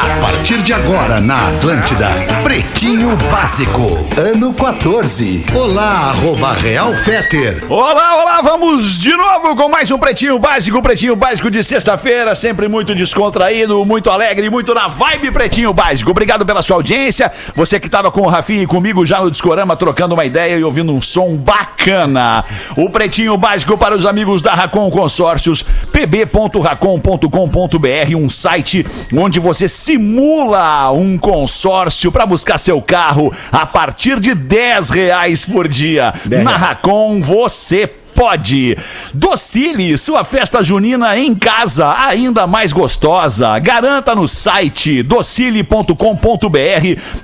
A partir de agora na Atlântida, Pretinho Básico, ano 14. Olá, arroba Real Feter. Olá, olá, vamos de novo com mais um Pretinho Básico, Pretinho Básico de sexta-feira, sempre muito descontraído, muito alegre, muito na vibe Pretinho Básico. Obrigado pela sua audiência, você que estava com o Rafinha e comigo já no Discorama, trocando uma ideia e ouvindo um som bacana. O Pretinho Básico para os amigos da Racon Consórcios, pb.racon.com.br, um site onde você simula um consórcio para buscar seu carro a partir de 10 reais por dia. Na Racon você pode. Docile, sua festa junina em casa, ainda mais gostosa. Garanta no site docile.com.br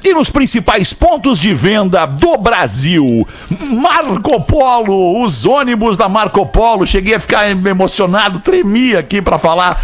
e nos principais pontos de venda do Brasil. Marco Polo, os ônibus da Marco Polo. Cheguei a ficar emocionado, tremia aqui para falar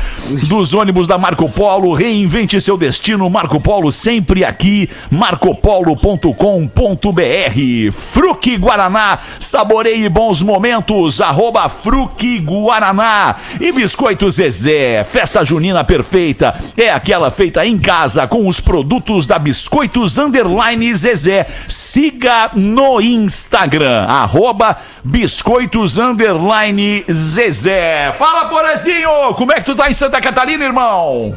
dos ônibus da Marco Polo. Reinvente seu destino, Marco Polo sempre aqui. marcopolo.com.br. Fruque Guaraná, saboreie bons momentos arroba Fruque Guaraná e Biscoito Zezé. Festa junina perfeita é aquela feita em casa com os produtos da Biscoitos Underline Zezé. Siga no Instagram, arroba Biscoitos Underline Zezé. Fala, Porazinho, como é que tu tá em Santa Catarina, irmão?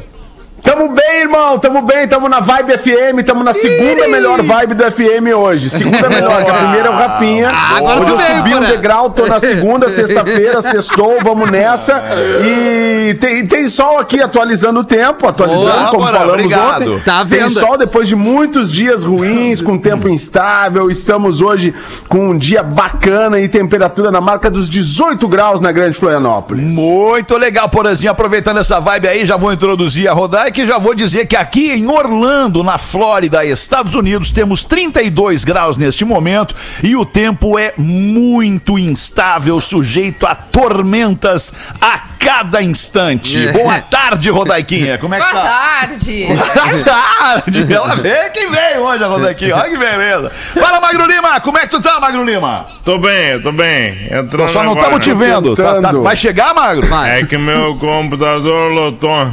Tamo bem, irmão, tamo bem, tamo na vibe FM, tamo na segunda melhor vibe do FM hoje. Segunda melhor, que a primeira é o Rafinha. Ah, agora hoje eu subi um degrau, tô na segunda, sexta-feira, sextou, vamos nessa. E tem, tem sol aqui atualizando o tempo, atualizando, Boa, como falamos obrigado. ontem. Tá Tem vendo? sol depois de muitos dias ruins, com tempo instável. Estamos hoje com um dia bacana e temperatura na marca dos 18 graus na Grande Florianópolis. Muito legal, Porazinho. Aproveitando essa vibe aí, já vou introduzir a Rodaica e já vou dizer que aqui em Orlando, na Flórida, Estados Unidos, temos 32 graus neste momento e o tempo é muito instável, sujeito a tormentas a cada instante. É. Boa tarde, Rodaiquinha. Como é que Boa tá? tarde. Boa tarde. Ela veio que veio hoje, a Rodaiquinha. Olha que beleza. Fala, Magro Lima. Como é que tu tá, Magro Lima? Tô bem, tô bem. Entrando Nós só não estamos te vendo. Tá- tá- vai chegar, Magro? Vai. É que meu computador lotou.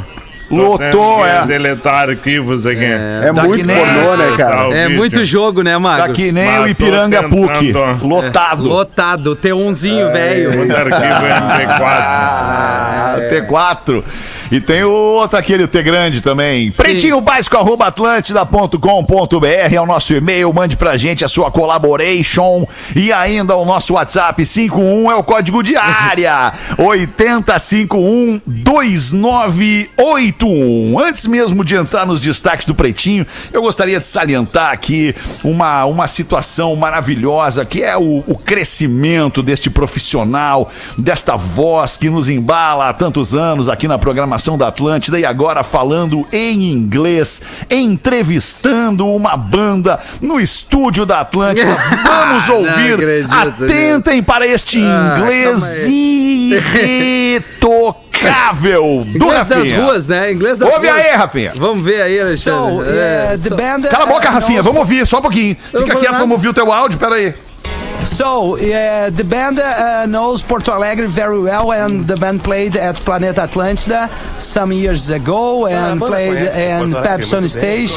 Lotou, é. Deletar arquivos aqui. É Tá muito que nem- pornô, né, cara? Tá É muito jogo, né, Mago? Tá que nem Mas o Ipiranga PUC. tentando. Lotado. Lotado, T1zinho, velho. Muito arquivo MP4. Ah, T4. E tem o outro aquele, o T grande também. Pretinho básico, arroba atlântida.com.br é o nosso e-mail. Mande pra gente a sua collaboration. E ainda o nosso WhatsApp 51 é o código de área. 80512981. Antes mesmo de entrar nos destaques do Pretinho, eu gostaria de salientar aqui uma, uma situação maravilhosa que é o, o crescimento deste profissional, desta voz que nos embala há tantos anos aqui na programação da Atlântida e agora falando em inglês, entrevistando uma banda no estúdio da Atlântida. Vamos ouvir. acredito Atentem para este Ah, inglês calma irretocável do Inglês das Rafinha. ruas, né? Inglês das Ouve ruas. aí, Rafinha. Vamos ver aí, Alexandre. So, É, uh, the band. Cala a boca, uh, Rafinha. Vamos ouvir, só um pouquinho. Fica quieto, vamos ouvir o teu áudio, peraí. So, uh, the band uh, knows Porto Alegre very well, and the band played at Planeta Atlântida some years ago and played in Pepsi on stage.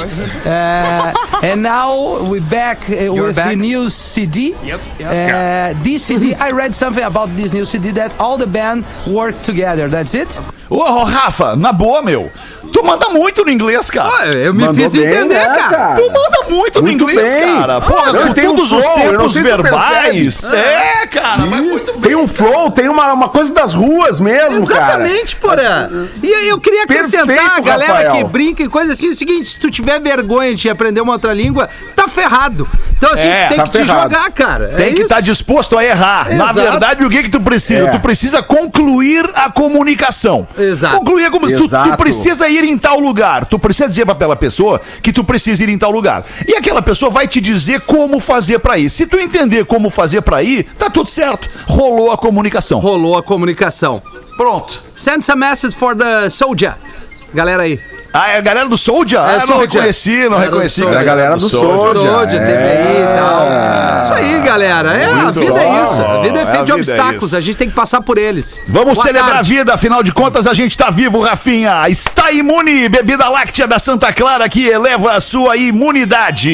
Uh, and now we're back uh, with the new CD. Uh, this CD, I read something about this new CD that all the band work together. That's it. Ô, Rafa, na boa, meu. Tu manda muito no inglês, cara. Ah, eu me Mandou fiz bem, entender, né, cara. Tu manda muito, no Muito inglês, bem. cara. Porra, Não, com tem um todos os flow, eu tempos verbais. percebe. É, cara, mas muito bem. Tem um flow, tem uma, uma coisa das ruas mesmo, cara. Exatamente, porra. E aí eu queria acrescentar Perfeito, a galera Rafael. que brinca e coisa assim, é o seguinte, se tu tiver vergonha de aprender uma outra língua, tá ferrado. Então assim, É, tem tá que te ferrado. jogar, cara. Tem é que isso. estar disposto a errar. Na Exato. verdade, o que que tu precisa? É. Tu precisa concluir a comunicação. Exato. Concluir a comunicação. Tu, tu precisa ir em tal lugar. Tu precisa dizer pra aquela pessoa que tu precisa ir em tal lugar. E aquela pessoa vai te dizer como fazer pra ir. Se tu entender como fazer pra ir, tá tudo certo. Rolou a comunicação. Rolou a comunicação. Pronto. Send some message for the soldier. Galera aí. Ah, é a galera do Soldier? Ah, eu não Soldier. reconheci, não reconheci. Soldier. É a galera do Soldier. Soldier, TVI e tal. Isso aí, galera. É, a vida é isso. A vida é É, feita de é obstáculos. a gente tem que passar por eles. Vamos Boa celebrar tarde. a vida, afinal de contas a gente tá vivo, Rafinha. Está imune, bebida láctea da Santa Clara que eleva a sua imunidade.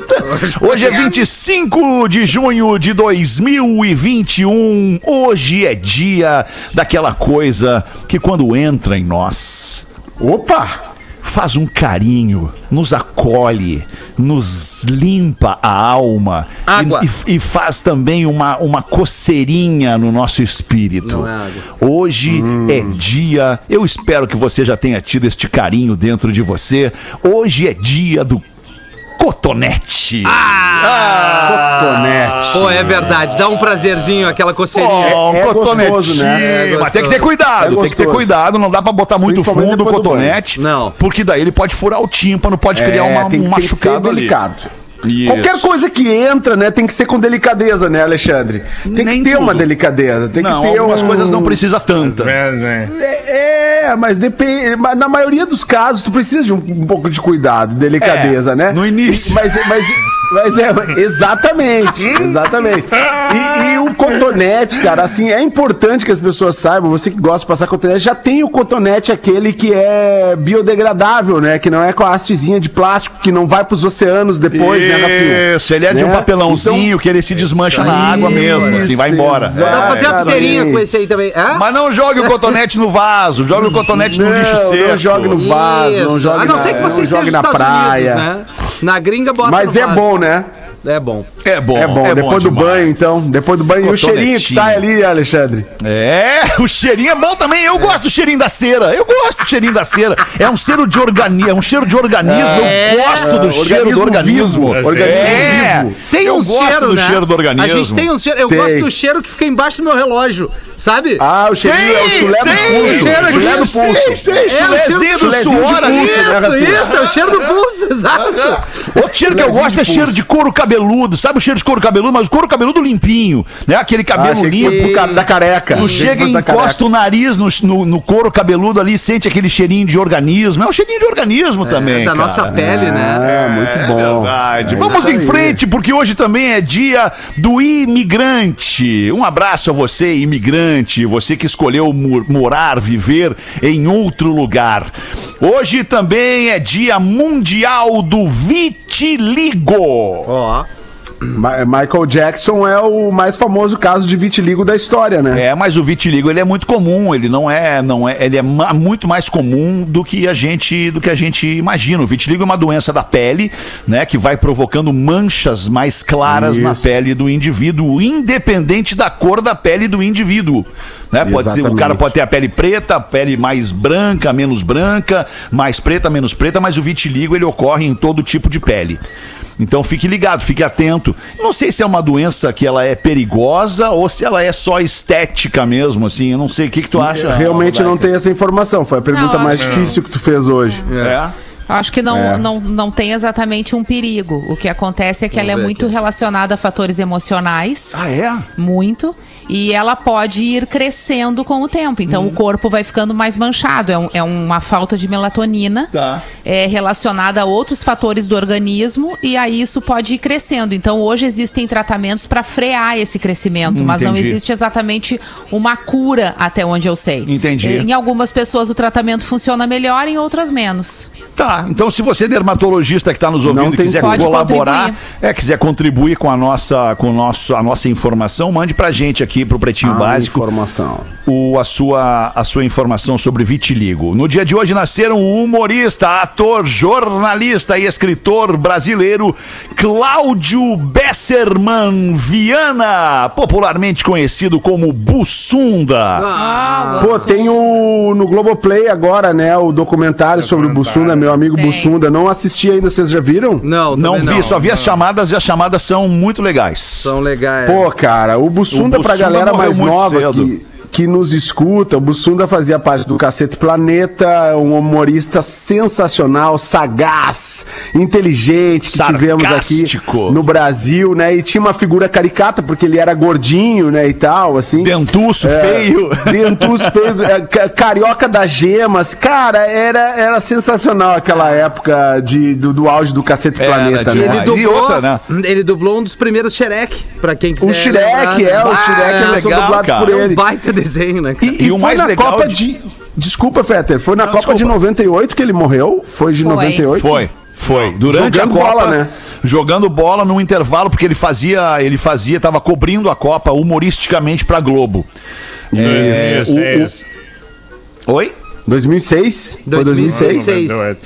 Hoje é 25 de junho de 2021. Hoje é dia daquela coisa que quando entra em nós, Opa! faz um carinho, nos acolhe, nos limpa a alma e- Água. E, e faz também uma, uma coceirinha no nosso espírito. É. Hoje é dia, eu espero que você já tenha tido este carinho dentro de você. Hoje é dia do cotonete. Cotonete. Pô, é verdade. Dá um prazerzinho aquela coceirinha. Ó, um é cotonetinho. gostoso, né? É Mas tem que ter cuidado, É tem que ter cuidado. Não dá pra botar muito fundo o cotonete. Não. Porque daí ele pode furar o tímpano, pode criar uma, É, tem, um tem que ser machucado ali. delicado. Isso. Qualquer coisa que entra, né, tem que ser com delicadeza, né, Alexandre? Tem Nem que ter tudo. uma delicadeza. Tem não, que ter algumas um... coisas não precisa tanta. É, né? É, é, mas depende. Na maioria dos casos, tu precisa de um, um pouco de cuidado, delicadeza, É, né? no início. Mas, mas, mas é, exatamente, exatamente. E, e o cotonete, cara, assim, é importante que as pessoas saibam, você que gosta de passar cotonete, já tem o cotonete aquele que é biodegradável, né? Que não é com a hastezinha de plástico, que não vai pros oceanos depois, né, Rafinha? Isso, ele é de um Né? papelãozinho que ele se desmancha na água mesmo, assim, vai embora. Isso, Dá pra fazer a exatamente. feirinha com esse aí também. É? Mas não jogue o cotonete no vaso, jogue o cotonete no Não, lixo não seco. jogue no vaso, não Isso. jogue A não na- ser que você não esteja na praia. Unidos, né? Na gringa bota Mas no é vaso. bom, né? É bom. É bom, É bom, depois do demais. banho, então. Depois do banho. E o cheirinho que sai ali, Alexandre. É, o cheirinho é bom também. Eu gosto do cheirinho da cera. Eu gosto do cheirinho da cera. É um cheiro de organismo, é um cheiro de organismo. É. Eu gosto do É, cheiro do organismo organismo. vivo, organismo É. vivo. Tem Eu um gosto cheiro, do né? cheiro do organismo. A gente tem um cheiro. Eu Tem. gosto do cheiro que fica embaixo do meu relógio, sabe? Ah, o cheirinho é o chulé do pulso. cheiro aqui. Chulé do Sei, pulso. É, o chulezinho cheiro- do suor isso, isso, é o cheiro do pulso, exato. Outro cheiro que eu gosto é cheiro de couro cabeludo. Sabe o cheiro de couro cabeludo? Mas o couro cabeludo limpinho, né? Aquele Ah, cabelo que limpo. ca- da careca. Tu chega e encosta o nariz no, no, no couro cabeludo ali, sente aquele cheirinho de organismo. É um cheirinho de organismo também. da cara. nossa pele, né? Ah, muito bom. Verdade. É Vamos isso em frente, porque hoje também é dia do imigrante. Um abraço a você, imigrante, você que escolheu mo- morar, viver em outro lugar. Hoje também é dia mundial do vitiligo. Ó. Ma- Michael Jackson é o mais famoso caso de vitiligo da história, né? É, mas o vitiligo ele é muito comum, ele não é, não é, ele é muito mais comum do que a gente, do que a gente imagina. O vitiligo é uma doença da pele, né, que vai provocando manchas mais claras na Isso. pele do indivíduo, independente da cor da pele do indivíduo. Né? Pode ser, o cara pode ter a pele preta, a pele mais branca, menos branca, mais preta, menos preta, mas o vitiligo ele ocorre em todo tipo de pele. Então fique ligado, fique atento. Não sei se é uma doença que ela é perigosa ou se ela é só estética mesmo, assim. Eu não sei. O que, que tu acha? Realmente não tem essa informação. Foi a pergunta Não, mais acho- difícil que tu fez hoje. É. Acho que não, É. não, não tem exatamente um perigo. O que acontece é que ela é muito aqui. relacionada a fatores emocionais. Ah, é? Muito. E ela pode ir crescendo com o tempo. Então o corpo vai ficando mais manchado. É, um- é uma falta de melatonina. Tá. É relacionada a outros fatores do organismo. E aí isso pode ir crescendo. Então hoje existem tratamentos para frear esse crescimento. Hum, mas não entendi. existe exatamente uma cura, até onde eu sei. Entendi. Em algumas pessoas o tratamento funciona melhor, em outras menos. Tá, então se você dermatologista que está nos ouvindo Não e quiser colaborar, contribuir. é, quiser contribuir com a nossa, com o nosso, a nossa informação, mande pra gente aqui pro Pretinho Ah, Básico Informação. o, a, sua, a sua informação sobre vitiligo. No dia de hoje nasceram o humorista, ator, jornalista e escritor brasileiro Cláudio Besserman Viana, popularmente conhecido como Bussunda. Ah, Pô, tem o no Globoplay agora, né? O documentário sobre o Bussunda, meu amigo Tem. Bussunda. Não assisti ainda, vocês já viram? Não, Não vi, só vi as Não. chamadas e as chamadas são muito legais. São legais. Pô, cara, o Bussunda, O pra Bussunda galera mais nova cedo. que, que nos escuta, o Bussunda fazia parte do Cacete Planeta, um humorista sensacional, sagaz, inteligente, que tivemos aqui no Brasil, né? E tinha uma figura caricata, porque ele era gordinho, né, e tal, assim. Dentuço, feio. Dentuço feio, é, ca- carioca das gemas. Cara, era, era sensacional aquela época de, do, do auge do Cacete Planeta, de- né? ele E dublou, outra, né? ele dublou um dos primeiros Shrek, pra quem quiser O Shrek, lembrar, né? é, o Shrek que eles são legal, dublados cara. por É um ele. baita desenho, né? cara? E, E e o mais na legal Copa de- de... Desculpa, Fetter, foi na Não, Copa de desculpa. 98 que ele morreu? Foi de Foi. 98? Foi, foi. Durante Jogando a Copa, bola, né? jogando bola no intervalo, porque ele fazia, ele fazia, tava cobrindo a Copa humoristicamente pra Globo. É, Isso, o- é o- isso. Oi? 2006? Foi 2006? 2006.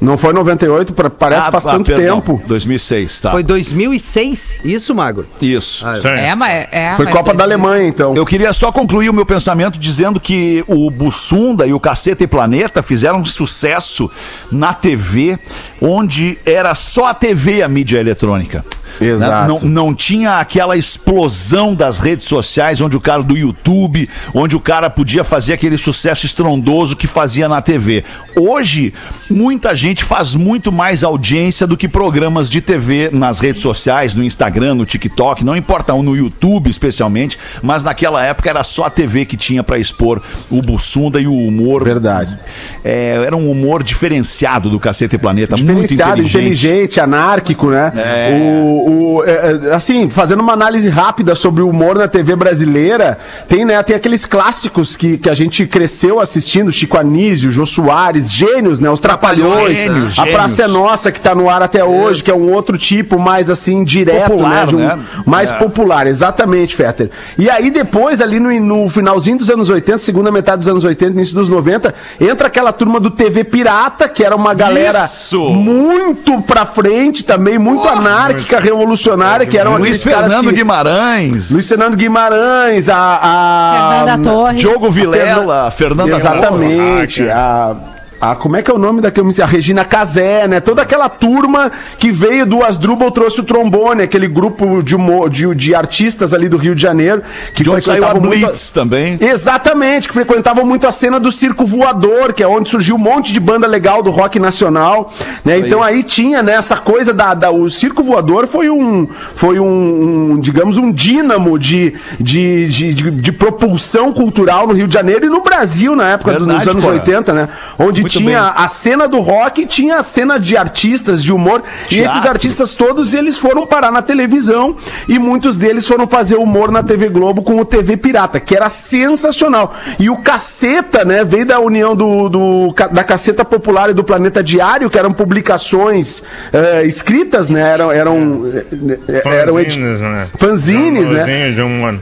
98. Não foi 98, pra- parece Ah, faz ah, tanto perdão, tempo. 2006, tá. Foi 2006? Isso, Magro? Isso. Ah. É, mas. É, Foi mas Copa da 2000. Alemanha, então. Eu queria só concluir o meu pensamento dizendo que o Bussunda e o Caceta e Planeta fizeram um sucesso na TV, onde era só a TV a mídia eletrônica. Exato. Né? Não, não tinha aquela explosão das redes sociais, onde o cara do YouTube, onde o cara podia fazer aquele sucesso estrondoso que fazia na TV. Hoje, muita gente faz muito mais audiência do que programas de TV nas redes sociais, no Instagram, no TikTok, não importa, no YouTube especialmente, mas naquela época era só a TV que tinha pra expor o Bussunda e o humor. Verdade. É, era um humor diferenciado do Cacete Planeta, muito Diferenciado, inteligente. inteligente, anárquico, né? É. O, o- é, é, assim, fazendo uma análise rápida sobre o humor na TV brasileira, tem, né, tem aqueles clássicos que, que a gente cresceu assistindo, Chico Anísio, Jô Soares, gênios, né? Os Trapalhões, Gênios, a gênios. Praça é Nossa, que tá no ar até hoje, que é um outro tipo mais, assim, direto, Popular, né? de um- né? Mais É. popular, exatamente, Fetter. E aí depois, ali no, no finalzinho dos anos 80, segunda metade dos anos 80, início dos 90, entra aquela turma do TV Pirata, que era uma galera Isso! muito pra frente também, muito anárquica, revolucionária, que eram Luiz Fernando que... Guimarães. Luiz Fernando Guimarães, a... a Fernanda Torres. Diogo Vilela, Fernanda Exatamente. A, a, como é que é o nome daquele A Regina Casé, né? Toda aquela turma que veio do Asdrubal trouxe o trombone, aquele grupo de, de, de artistas ali do Rio de Janeiro que De frequentavam muito Blitz também. Exatamente, que frequentavam muito a cena do circo voador, que é onde surgiu um monte de banda legal do rock nacional, né? Então aí tinha né, essa coisa da, da- o circo voador foi um foi um, um, digamos um dínamo de, de, de, de, de propulsão cultural no Rio de Janeiro e no Brasil na época dos Verdade, anos Porã. 80, né? Onde Muito tinha bem. a cena do rock e tinha a cena de artistas de humor e Teatro. esses artistas todos eles foram parar na televisão e muitos deles foram fazer humor na TV Globo com o TV Pirata, que era sensacional. E o Caceta, né, veio da união do, do- da Caceta Popular e do Planeta Diário, que eram publicações eh, escritas, né, eram eram eh, eh, eram Fanzines, né? fanzines, né? De um ano.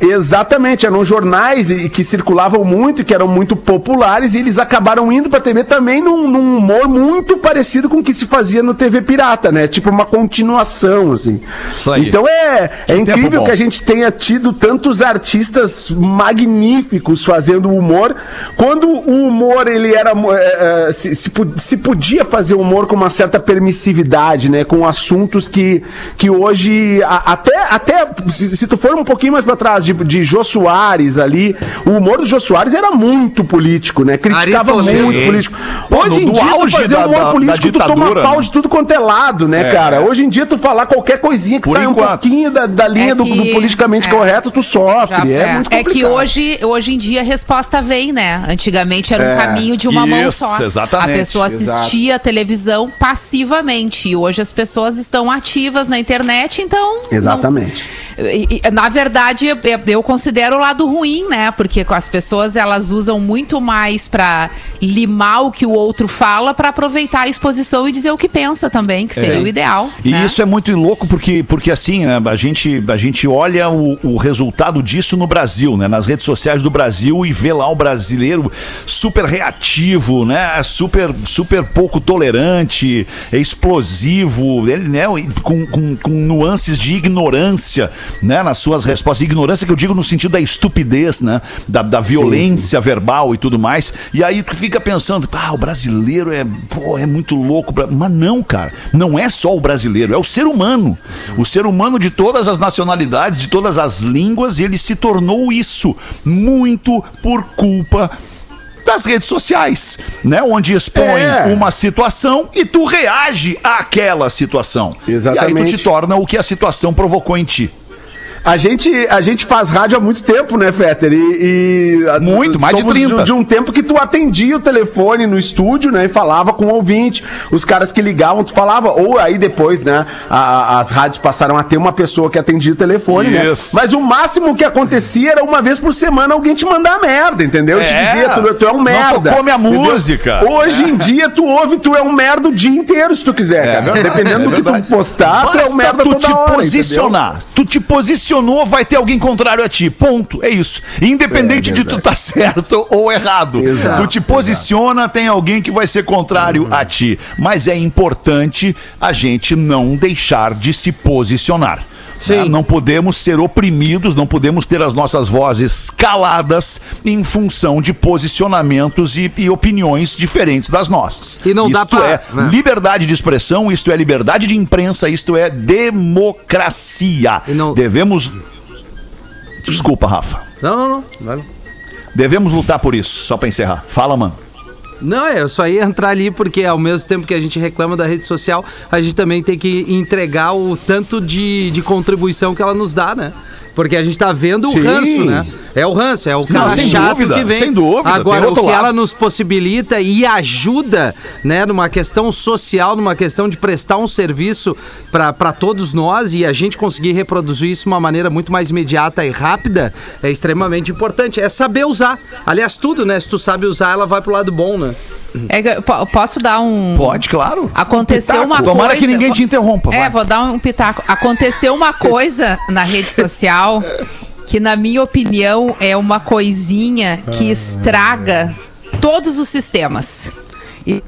Exatamente, eram jornais e- que circulavam muito, que eram muito populares, e eles acabaram indo pra TV também num, num humor muito parecido com o que se fazia no TV Pirata, né? Tipo uma continuação, assim. Isso aí. Então é, é incrível que a gente tenha tido tantos artistas magníficos fazendo humor, quando o humor ele era é, é, se, se, podia fazer humor com uma certa permissividade, né? Com assuntos que, que hoje até até se, se tu for um pouquinho mais pra trás de, de Jô Soares ali, o humor do Jô Soares era muito político, né? Criticava muito político. Hoje em no- do dia tu fazer da- humor da- da político tu toma pau né? de tudo quanto é lado, né, É. cara? Hoje em dia tu falar qualquer coisinha que Por sai um pouquinho da, da linha É do, que- do politicamente é. correto, tu sofre. Já- é, muito é complicado. que hoje, hoje em dia a resposta vem, né? Antigamente era um É, caminho de uma mão isso, só. exatamente, A pessoa assistia a televisão passivamente. E hoje as pessoas estão ativas na internet, então. não- Exatamente. E- e, na verdade, eu- eu considero o lado ruim, né? Porque as pessoas elas usam muito mais pra limar o que o outro fala pra aproveitar a exposição e dizer o que pensa também, que seria o ideal. E né? isso é muito louco porque, porque assim, né, a, gente, a gente olha o, o resultado disso no Brasil, né? Nas redes sociais do Brasil e vê lá o brasileiro super reativo, né? Super, super pouco tolerante, é explosivo, ele, né? Com, com, com nuances de ignorância né, nas suas respostas. Ignorância que eu digo no sentido da estupidez, né? Da, da violência verbal e tudo mais. E aí tu fica pensando, ah, o brasileiro é, pô, é muito louco. pra-" Mas não, cara. Não é só o brasileiro, é o ser humano. O ser humano de todas as nacionalidades, de todas as línguas, ele se tornou isso. Muito por culpa das redes sociais, né? Onde expõe É. uma situação e tu reage àquela situação. E aí Exatamente. tu te torna o que a situação provocou em ti. A gente, a gente faz rádio há muito tempo, né, Fetter? E, e Muito, mais de somos 30. De, um tempo que tu atendia o telefone no estúdio, né, e falava com o ouvinte. Os caras que ligavam, tu falava. Ou aí depois, né, a- as rádios passaram a ter uma pessoa que atendia o telefone, né? Mas o máximo que acontecia era uma vez por semana alguém te mandar merda, entendeu? E te É. dizia, tu, tu é um Não merda. tocou minha entendeu? música. Hoje em dia, tu ouve, tu é um merda o dia inteiro, se tu quiser, cara. Dependendo é do que tu postar, tu é um Basta merda tu toda te hora, entendeu? posicionar. Tu te posicionou, vai ter alguém contrário a ti. Ponto. É isso. Independente de tu tá certo ou errado. Exato, tu te posiciona, tem alguém que vai ser contrário a ti. Mas é importante a gente não deixar de se posicionar. Né? Não podemos ser oprimidos, não podemos ter as nossas vozes caladas em função de posicionamentos e, e opiniões diferentes das nossas. E não dá Isto pra- é né? liberdade de expressão, isto é liberdade de imprensa, isto é democracia. Não- Devemos. Desculpa, Rafa. Não, não, não. Devemos lutar por isso, só pra encerrar. Fala, mano. Não, é, eu só ia entrar ali porque ao mesmo tempo que a gente reclama da rede social, a gente também tem que entregar o tanto de, de contribuição que ela nos dá, né? Porque a gente tá vendo o Sim. ranço, né? É o ranço, é o cara sem chato dúvida, que vem. sem dúvida, Agora, o que lado. ela nos possibilita e ajuda, né, numa questão social, numa questão de prestar um serviço para todos nós e a gente conseguir reproduzir isso de uma maneira muito mais imediata e rápida, é extremamente importante. É saber usar. Aliás, tudo, né? Se tu sabe usar, ela vai pro lado bom, né? É posso dar um. Pode, claro. Aconteceu uma coisa. Tomara que ninguém te interrompa. É, vai. vou dar um pitaco. Aconteceu uma coisa na rede social que, na minha opinião, é uma coisinha que estraga todos os sistemas. E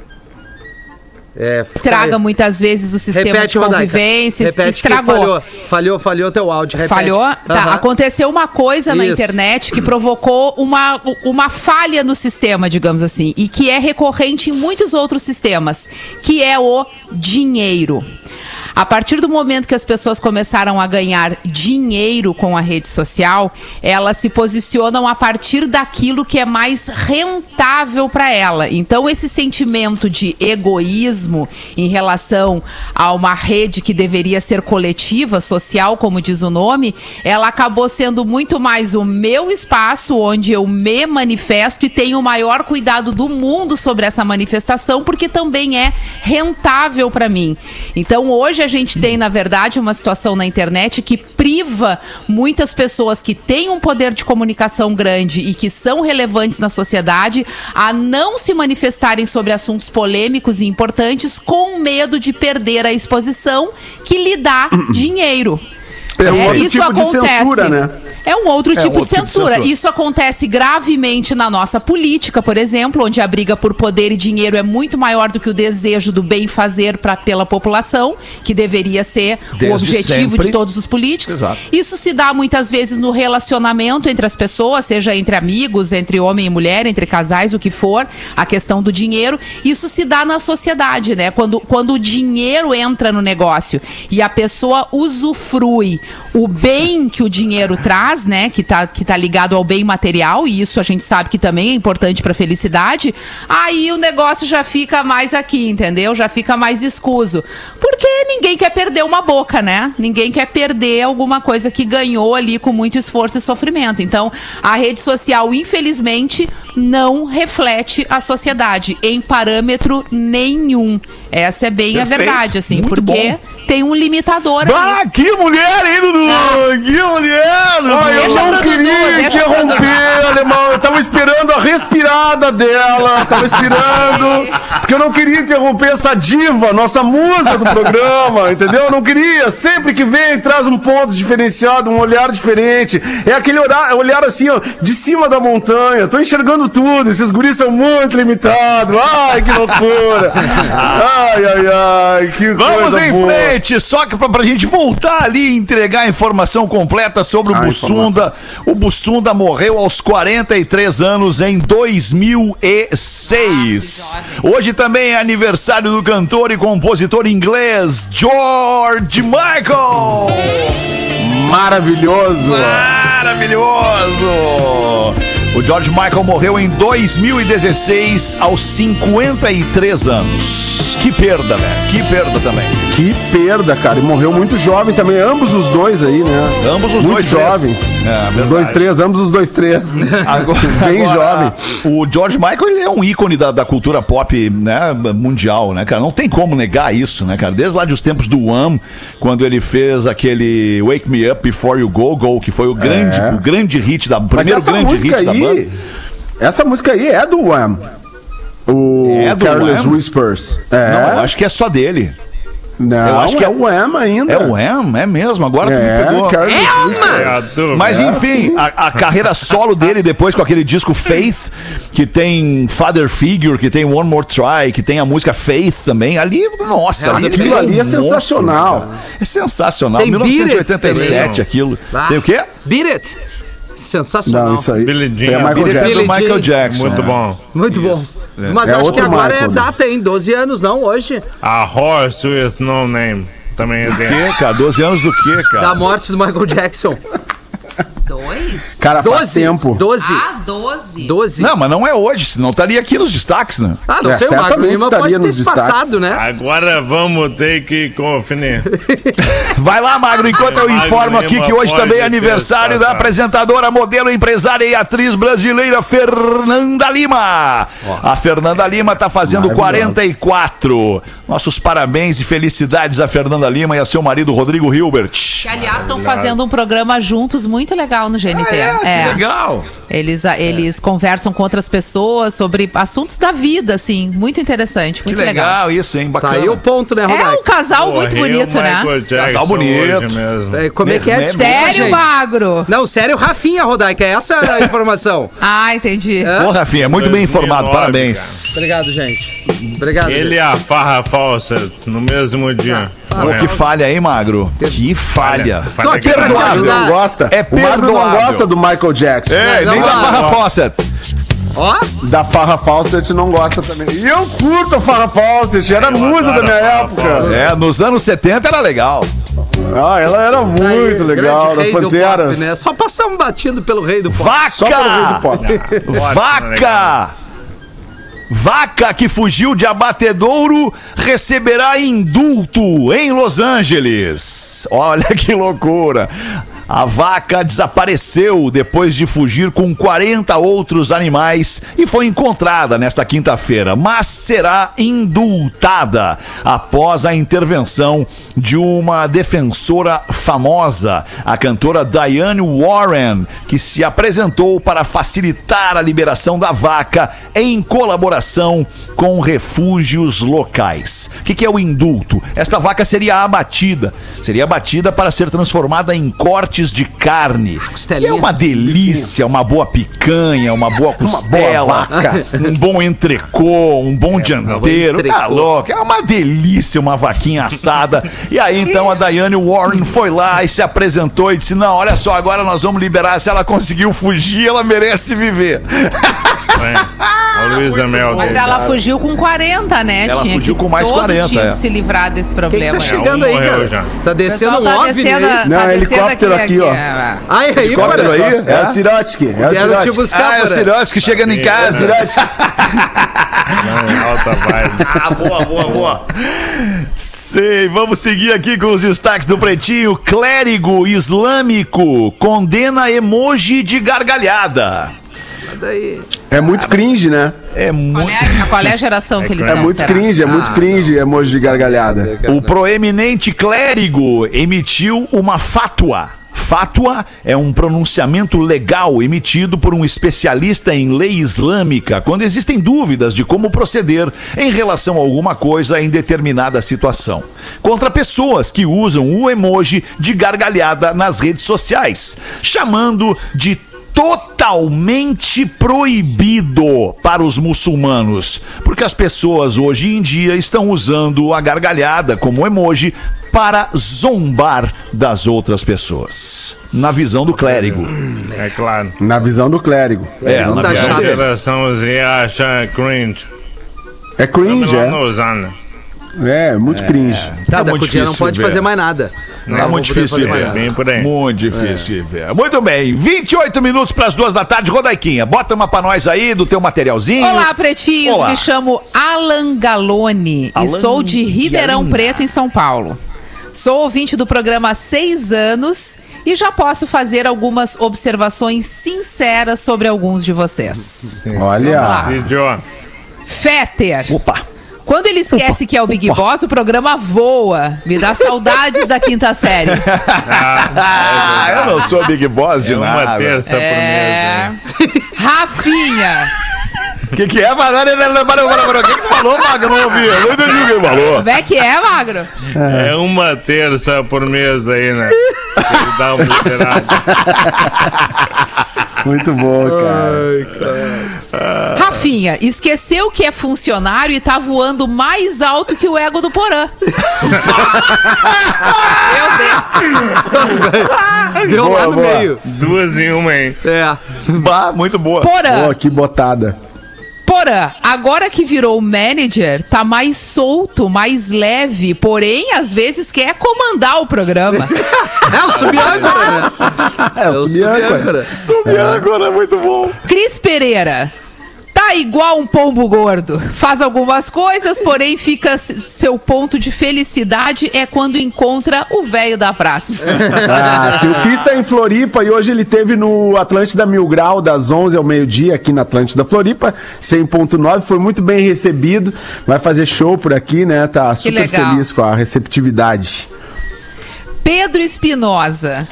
É, estraga muitas vezes o sistema Repete, de Rodaica. convivência. Repete que estragou. falhou, falhou, falhou teu áudio. Repete. Falhou? Tá. Aham. Aconteceu uma coisa na Isso. internet que provocou uma, uma falha no sistema, digamos assim, e que é recorrente em muitos outros sistemas, que é o dinheiro. A partir do momento que as pessoas começaram a ganhar dinheiro com a rede social, elas se posicionam a partir daquilo que é mais rentável para ela. Então, esse sentimento de egoísmo em relação a uma rede que deveria ser coletiva, social, como diz o nome, ela acabou sendo muito mais o meu espaço onde eu me manifesto e tenho o maior cuidado do mundo sobre essa manifestação, porque também é rentável para mim. Então, hoje a gente tem, na verdade, uma situação na internet que priva muitas pessoas que têm um poder de comunicação grande e que são relevantes na sociedade a não se manifestarem sobre assuntos polêmicos e importantes com medo de perder a exposição que lhe dá dinheiro. É um É, outro isso tipo de acontece. censura, né? É um outro tipo outro de tipo de censura. censura. Isso acontece gravemente na nossa política, por exemplo, onde a briga por poder e dinheiro é muito maior do que o desejo do bem fazer pra, pela população, que deveria ser Desde o objetivo sempre. de todos os políticos. Exato. Isso se dá muitas vezes no relacionamento entre as pessoas, seja entre amigos, entre homem e mulher, entre casais, o que for, a questão do dinheiro. Isso se dá na sociedade, né? Quando, quando o dinheiro entra no negócio e a pessoa usufrui o bem que o dinheiro traz, né? Que tá, que tá ligado ao bem material, e isso a gente sabe que também é importante para felicidade, aí o negócio já fica mais aqui, entendeu? Já fica mais escuso. Porque ninguém quer perder uma boca, né? Ninguém quer perder alguma coisa que ganhou ali com muito esforço e sofrimento. Então, a rede social, infelizmente, não reflete a sociedade em parâmetro nenhum. Essa é bem a Perfeito. verdade, assim, Muito porque bom. Tem um limitador ali. Bah, que mulher, hein, Dudu? Que mulher? Ai, eu Deixa não queria Dudu. interromper, alemão. Eu tava esperando a inspirada dela, tava inspirando, porque eu não queria interromper essa diva, nossa musa do programa, entendeu? Eu não queria, sempre que vem traz um ponto diferenciado, um olhar diferente. É aquele olhar, olhar assim, ó, de cima da montanha. Tô enxergando tudo, esses guris são muito limitados. Ai, que loucura. Ai, ai, ai, que Vamos coisa em boa. frente, só que pra, pra gente voltar ali e entregar a informação completa sobre o A Bussunda. O Bussunda morreu aos 43 anos em 2006. Ah, Hoje também é aniversário do cantor e compositor inglês George Michael. Maravilhoso. Maravilhoso! O George Michael morreu em 2016 aos 53 anos. Que perda, velho. Que perda também. Que perda, cara. E morreu muito jovem também. Ambos os dois aí, né? Ambos os muito dois jovens. É, os dois, três, ambos os dois, três. Agora, Bem agora, jovens. O George Michael ele é um ícone da, da cultura pop né, mundial, né, cara? Não tem como negar isso, né, cara? Desde lá dos tempos do Wham, quando ele fez aquele Wake Me Up Before You Go Go, que foi o grande, É. o grande hit da primeiro grande hit da banda. Aí, essa música aí é do Wham. O É do Careless Wham? Whispers. É. Não, eu acho que é só dele. Não, eu acho que é é- o Wham ainda. É o Wham, é mesmo. Agora tu me É, pegou. É dúvida. Mas É, enfim, a, a carreira solo dele depois com aquele disco Faith, que tem Father Figure, que tem One More Try, que tem a música Faith também. Ali, nossa, ali, aquilo um ali é monstro, sensacional. cara. É sensacional. Tem Beat It 1987 também. aquilo. Ah. Tem o quê? Beat It. Sensacional. Não, isso aí. Isso aí é. Michael é Jackson. do Billie Michael. Jackson. Muito né? bom. Muito bom. Mas É acho que agora Michael, é né? data, hein? 12 anos, não? Hoje. A Horse with No Name. Também é dele. Que, cara? 12 anos do quê, cara? Da morte do Michael Jackson. Dois? Cara, faz 12. tempo. 12. Ah, doze. 12. Não, mas não é hoje, senão estaria aqui nos destaques, né? Ah, não É, sei, o Magro Lima pode ter se destaques. passado, né? Agora vamos ter que conferir. Vai lá, Magro, enquanto eu informo aqui que hoje também é aniversário da apresentadora, modelo, empresária e atriz brasileira Fernanda Lima. A Fernanda Lima tá fazendo Maravilhosa. 44. Nossos parabéns e felicidades a Fernanda Lima e a seu marido Rodrigo Hilbert. Que, aliás, estão fazendo um programa juntos muito legal no GNT. É. Legal. Eles, eles conversam com outras pessoas sobre assuntos da vida, assim. Muito interessante, Que muito legal, legal. isso, hein? Tá Bacana. aí o ponto, né, É Rodak? um casal muito bonito, né? Casal bonito. mesmo. É, como é que é? É Sério, gente. magro? Não, sério, Rafinha, Rodak, é essa a informação. Ah, entendi. É? Ô, Rafinha, muito bem 2009, informado, parabéns. Obrigado, gente. Obrigado. Ele e a Farra Falsa no mesmo dia. Ah, É. que falha, hein, Magro? Que falha. Falha Tô aqui pra te ajudar. não gosta. É o Magro não gosta do Michael Jackson. É, Não, nem da não. Barra Fawcett. Ó, Da Farra Fawcett não gosta também. E eu curto a Farra Fawcett, era Eu musa da minha Farrah época. É, nos anos 70 era legal. Ah, ela era tá aí, muito legal, das Panteras. pop, né? Só passamos batido pelo rei do pop. Só pelo rei do Vaca! pop. Vaca! legal. Vaca que fugiu de abatedouro receberá indulto em Los Angeles. Olha que loucura. A vaca desapareceu depois de fugir com 40 outros animais e foi encontrada nesta quinta-feira, mas será indultada após a intervenção de uma defensora famosa, a cantora Diane Warren, que se apresentou para facilitar a liberação da vaca em colaboração com refúgios locais. O que, que é o indulto? Esta vaca seria abatida, seria abatida para ser transformada em cortes de carne. E costelinha. é uma delícia, uma boa picanha, uma boa costela, vaca. um bom entrecô, um bom dianteiro. entrecô. Tá louco? É uma delícia uma vaquinha assada. E aí então a Diane Warren foi lá e se apresentou e disse: Não, olha só, agora nós vamos liberar. Se ela conseguiu fugir, ela merece viver. É. A Luísa Mel. Mas ela fugiu com 40, né? Ela Tinha fugiu que- com mais todos 40, tinham é. que se livrar desse Quem que problema. tá aí. chegando um aí, cara? já. Tá descendo um tá OVNI descendo, aí. Não, tá descendo helicóptero aqui, ó. é. Ai, aí, Helicóptero aí? É o Sirotsky, é o Quero te Sirotsky. buscar, Ah, é o. Sirotsky chegando em casa. Sirotsky. Não, alta vibe. Ah, boa, boa, boa. Sei, vamos seguir aqui com os destaques do Pretinho. Clérigo islâmico condena emoji de gargalhada. É muito cringe, né? É Qual muito. é, a- qual é a geração que eles É são? muito será? cringe, é muito cringe emoji de gargalhada. O proeminente clérigo emitiu uma fátua. fátua é um pronunciamento legal emitido por um especialista em lei islâmica quando existem dúvidas de como proceder em relação a alguma coisa em determinada situação. Contra pessoas que usam o emoji de gargalhada nas redes sociais, chamando de totalmente proibido para os muçulmanos, porque as pessoas hoje em dia estão usando a gargalhada como emoji para zombar das outras pessoas. Na visão do clérigo. É claro. Na visão do clérigo. É, não na tá visão dele. acha cringe. É cringe, é? Não usando. É, muito cringe. Tá Cada muito difícil não pode ver. fazer mais nada. Tá Não muito vou poder difícil fazer mais viver. nada. Bem por aí. Muito difícil viver. Muito bem. 28 minutos para as duas da tarde. Rodaiquinha, bota uma pra nós aí do teu materialzinho. Olá, pretinhos. Olá. Me chamo Alan Galone Alan e sou de Ribeirão Galina. Preto, em São Paulo. Sou ouvinte do programa há seis anos e já posso fazer algumas observações sinceras sobre alguns de vocês. Olha. Vídeo. Fetter. Opa. Quando ele esquece que é o Big Boss, o programa voa. Me dá saudades da quinta série. Ah, eu não sou Big Boss de É uma nada. terça É. por mês. né? Rafinha. O que, que é, Magro? O que, que tu falou, Magro? Não ouvi. Eu não entendi o que ele falou. Como é que é, Magro? É uma terça por mês aí, né? Ele dá uma liberada. Muito bom, cara. Rafinha, esqueceu que é funcionário e tá voando mais alto que o ego do Porã. Meu Deus. Deu lá Boa, no boa. meio. Duas em uma, hein? É. Bah, muito boa. Porã, Boa, que botada. Porã, agora que virou manager, tá mais solto, mais leve, porém, às vezes quer comandar o programa. É o subiâncora, né? É, o subiâncora. Subi agora, muito bom. Cris Pereira. Tá igual um pombo gordo. Faz algumas coisas, porém fica seu ponto de felicidade é quando encontra o velho da praça. Ah, se o Cris tá em Floripa e hoje ele teve no Atlântida Mil Grau, das 11 ao meio-dia, aqui na Atlântida Floripa, 100.9, foi muito bem recebido. Vai fazer show por aqui, né? Tá super feliz com a receptividade. Pedro Espinosa.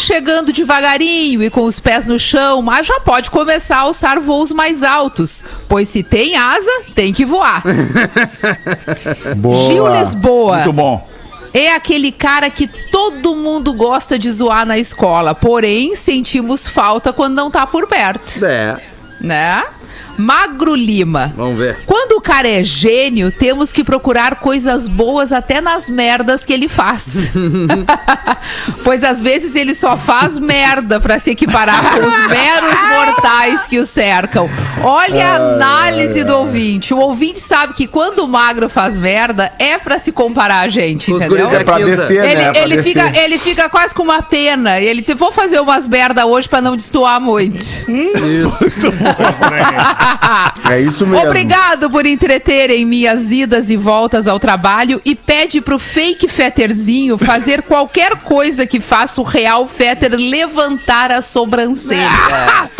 Chegando devagarinho e com os pés no chão, mas já pode começar a alçar voos mais altos. Pois se tem asa, tem que voar. Boa. Gil Lisboa. Muito bom. É aquele cara que todo mundo gosta de zoar na escola, porém sentimos falta quando não tá por perto, É. né? Magro Lima. Vamos ver. Quando o cara é gênio, temos que procurar coisas boas até nas merdas que ele faz. pois às vezes ele só faz merda pra se equiparar com os meros mortais que o cercam. Olha a análise do ouvinte. O ouvinte sabe que quando o magro faz merda, é pra se comparar a gente, Os entendeu? É pra descer, Ele, né? É ele, descer. fica, ele fica quase com uma pena. E ele disse: Vou fazer umas merda hoje pra não destoar muito. Isso. É isso mesmo. Obrigado por entreterem minhas idas e voltas ao trabalho e pede pro fake Fetterzinho fazer qualquer coisa que faça o real Fetter levantar a sobrancelha.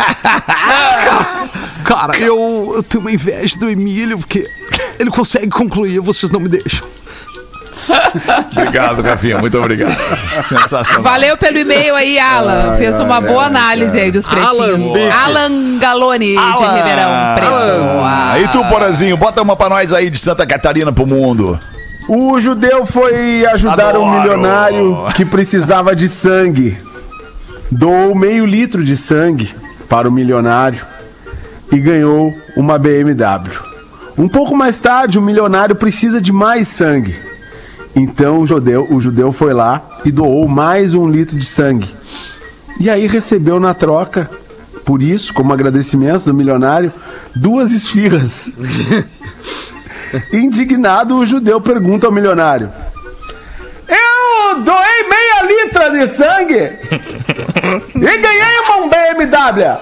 Cara, eu, eu tenho uma inveja do Emílio, porque ele consegue concluir, vocês não me deixam. Obrigado, Rafinha. Muito obrigado. Sensacional. Valeu pelo e-mail aí, Alan. Ai, Fez ai, uma ai, boa ai, análise aí dos Alan pretinhos. Bife. Alan Galone, de Alan. Ribeirão Preto. E tu, Porazinho, bota uma pra nós aí de Santa Catarina pro mundo. O judeu foi ajudar um Adoro. milionário que precisava de sangue. Doou meio litro de sangue para o milionário e ganhou uma BMW. Um pouco mais tarde, o milionário precisa de mais sangue. Então o judeu, o judeu foi lá e doou mais um litro de sangue. E aí recebeu na troca, por isso, como agradecimento do milionário, duas esfirras. Indignado, o judeu pergunta ao milionário: Eu doei meia litra de sangue e ganhei uma BMW.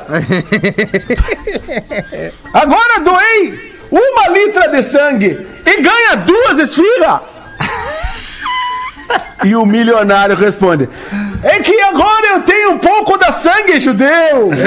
Agora doei uma litra de sangue e ganha duas esfirras. E o milionário responde: É que agora eu tenho um pouco da sangue judeu.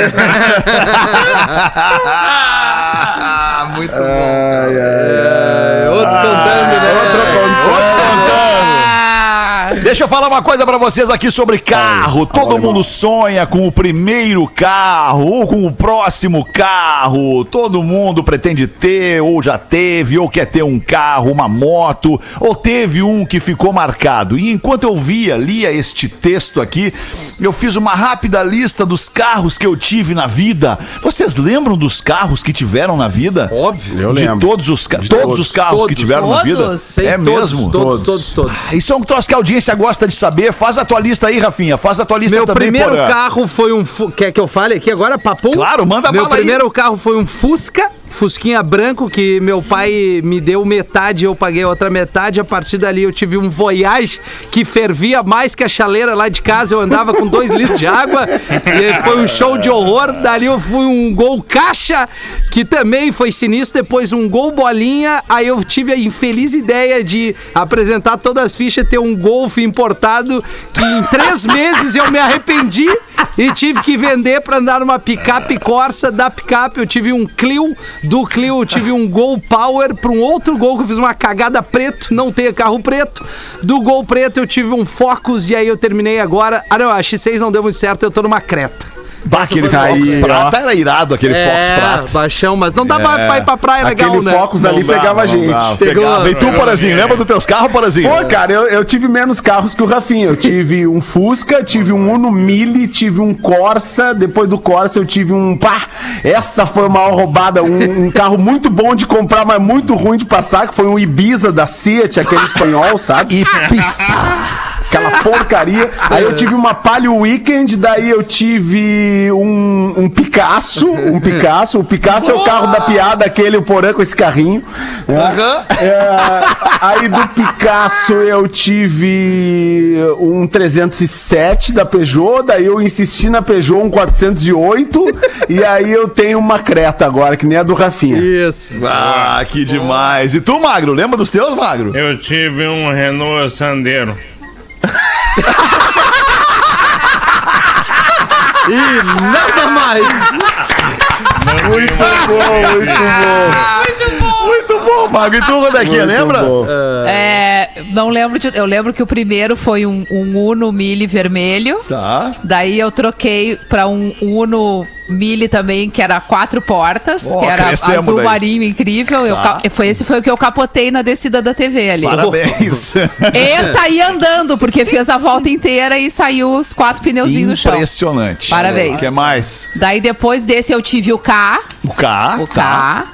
Muito Ai, ai, ai. Outro contando, né? Outro contando. Ah, Deixa eu falar uma coisa pra vocês aqui sobre carro. Todo mundo sonha com o primeiro carro ou com o próximo carro. Todo mundo pretende ter ou já teve ou quer ter um carro, uma moto ou teve um que ficou marcado. E enquanto eu via, lia este texto aqui, eu fiz uma rápida lista dos carros que eu tive na vida. Vocês lembram dos carros que tiveram na vida? Óbvio. Eu De lembro. todos os, ca- todos, os carros que todos. tiveram na vida? Todos? É Todos, mesmo? Todos, todos, todos. Ah, Isso é um troço que a audiência gosta de saber. Faz a tua lista aí, Rafinha. Faz a tua lista Meu também, primeiro Porã. carro foi um. Quer que eu fale aqui agora, papum? Claro, manda Meu bala aí. primeiro carro foi um Fusca, Fusquinha branco, que meu pai me deu metade, eu paguei outra metade. A partir dali eu tive um Voyage que fervia mais que a chaleira lá de casa. Eu andava com dois litros de água. E foi um show de horror. Dali eu fui um Gol Caixa, que também foi sinistro. Depois um Gol Bolinha. Aí eu tive a infeliz ideia de apresentar todas as fichas, ter um Golf importado, que em três meses eu me arrependi e tive que vender pra andar numa picape Corsa. Da picape eu tive um Clio, do Clio eu tive um Gol Power para um outro Gol que eu fiz uma cagada preto, não tenho carro preto. Do Gol preto eu tive um Focus e aí eu terminei agora. Ah não, a X6 não deu muito certo, eu tô numa Creta. Bah, aquele Fox prata era irado, aquele Fox é, prata. baixão, mas não dá pra, pra ir pra praia legal, Aquele né? Focus ali dá, pegava a gente. dá. Pegou. Pegava. E tu, Porazinho, lembra dos teus carros, Porazinho? Pô, cara, eu, eu tive menos carros que o Rafinha. Eu tive um Fusca, tive um Uno Mille, tive um Corsa. Depois do Corsa eu tive um. Pá! Essa foi a maior roubada. Um, um carro muito bom de comprar, mas muito ruim de passar, que foi um Ibiza da Fiat, aquele espanhol, sabe? Pisar. Aquela porcaria. Aí eu tive uma Palio Weekend, daí eu tive um, um Picasso. Um Picasso. O Picasso é o carro da piada, aquele, o Porã com esse carrinho. né? Aham. É, aí do Picasso eu tive um 307 da Peugeot, daí eu insisti na Peugeot um 408 e aí eu tenho uma Creta agora, que nem a do Rafinha. Isso. Ah, que demais. E tu, Magro, lembra dos teus, Magro? Eu tive um Renault Sandero. E nada mais. Muito bom, muito bom. Bom, Magro. E tu, Rodequinha, lembra? bom. É, não lembro de, Eu lembro que o primeiro foi um, um Uno Mille vermelho. Tá. Daí eu troquei pra um Uno Mille também, que era quatro portas, Ó, que era azul daí. marinho incrível. Eu Tá. ca- foi, esse foi o que eu capotei na descida da TV ali. Parabéns. E saí andando, porque fez a volta inteira e saiu os quatro pneuzinhos no chão. Impressionante. Parabéns. O que mais? Daí depois desse eu tive o K. O K. O tá.